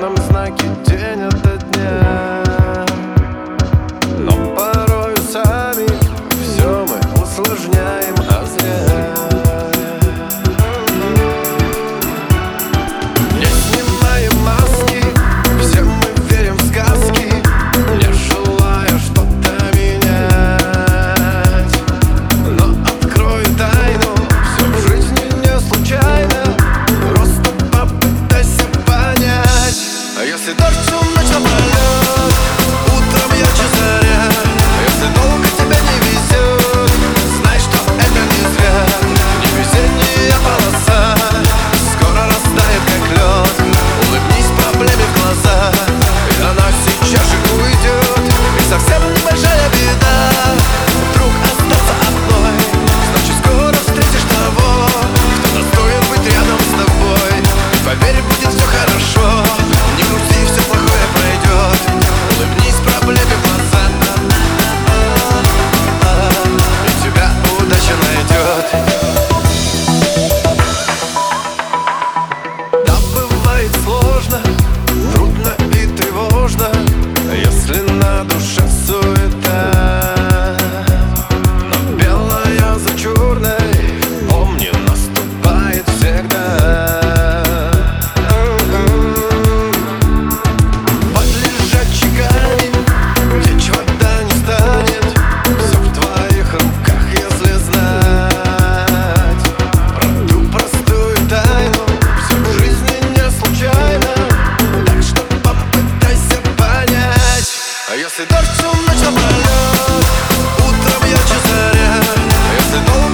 нам знаки much of my love. Если дождь, темно, тепло, утро бьет часы, я снова